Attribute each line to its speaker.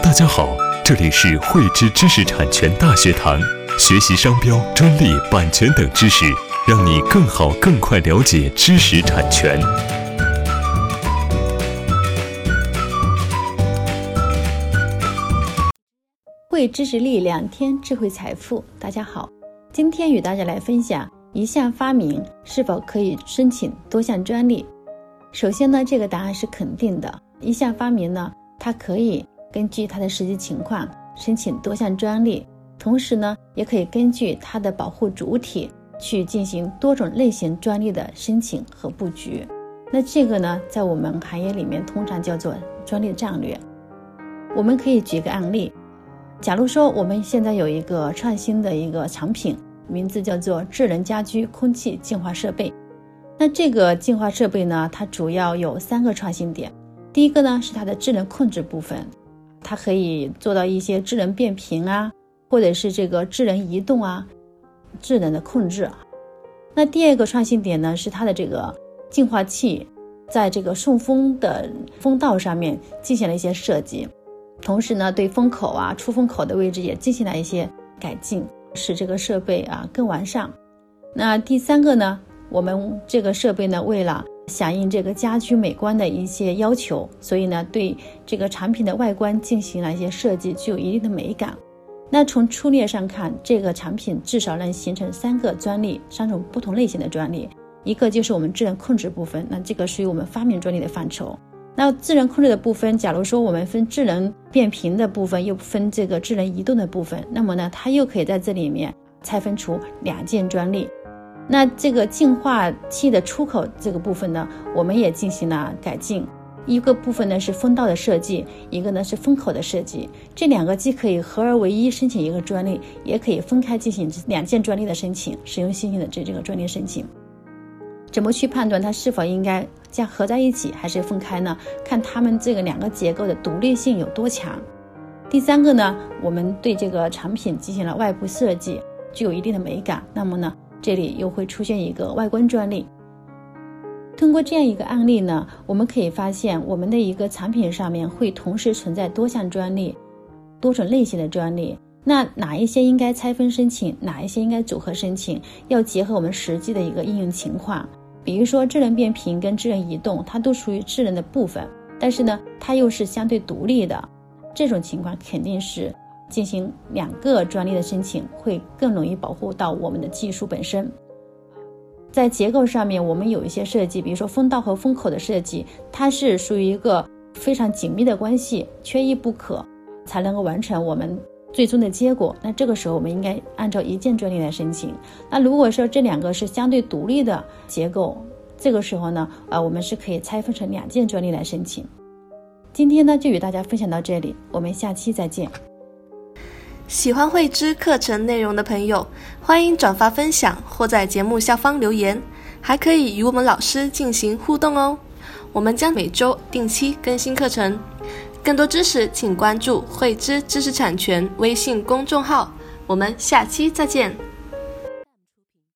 Speaker 1: 大家好，这里是汇知知识产权大学堂，学习商标、专利、版权等知识，让你更好、更快了解知识产权。
Speaker 2: 汇知识力两天智慧财富。大家好，今天与大家来分享一项发明是否可以申请多项专利。首先呢，这个答案是肯定的。一项发明呢，它可以。根据它的实际情况申请多项专利，同时呢，也可以根据它的保护主体去进行多种类型专利的申请和布局。那这个呢，在我们行业里面通常叫做专利战略。我们可以举个案例，假如说我们现在有一个创新的一个产品，名字叫做智能家居空气净化设备。那这个净化设备呢，它主要有三个创新点。第一个呢，是它的智能控制部分。它可以做到一些智能变频啊，或者是这个智能移动啊，智能的控制。那第二个创新点呢，是它的这个净化器，在这个送风的风道上面进行了一些设计，同时呢，对风口啊、出风口的位置也进行了一些改进，使这个设备啊更完善。那第三个呢，我们这个设备呢，为了响应这个家居美观的一些要求，所以呢，对这个产品的外观进行了一些设计，具有一定的美感。那从粗略上看，这个产品至少能形成三个专利，三种不同类型的专利。一个就是我们智能控制部分，那这个属于我们发明专利的范畴。那智能控制的部分，假如说我们分智能变频的部分，又分这个智能移动的部分，那么呢，它又可以在这里面拆分出两件专利。那这个净化器的出口这个部分呢，我们也进行了改进。一个部分呢是风道的设计，一个呢是风口的设计。这两个既可以合而为一申请一个专利，也可以分开进行两件专利的申请，使用新型的这这个专利申请。怎么去判断它是否应该将合在一起，还是分开呢？看它们这个两个结构的独立性有多强。第三个呢，我们对这个产品进行了外部设计，具有一定的美感。那么呢？这里又会出现一个外观专利。通过这样一个案例呢，我们可以发现，我们的一个产品上面会同时存在多项专利、多种类型的专利。那哪一些应该拆分申请，哪一些应该组合申请，要结合我们实际的一个应用情况。比如说，智能变频跟智能移动，它都属于智能的部分，但是呢，它又是相对独立的。这种情况肯定是。进行两个专利的申请，会更容易保护到我们的技术本身。在结构上面，我们有一些设计，比如说风道和风口的设计，它是属于一个非常紧密的关系，缺一不可，才能够完成我们最终的结果。那这个时候，我们应该按照一件专利来申请。那如果说这两个是相对独立的结构，这个时候呢，啊，我们是可以拆分成两件专利来申请。今天呢，就与大家分享到这里，我们下期再见。
Speaker 3: 喜欢慧芝课程内容的朋友，欢迎转发分享或在节目下方留言，还可以与我们老师进行互动哦。我们将每周定期更新课程，更多知识请关注慧芝知识产权微信公众号。我们下期再见。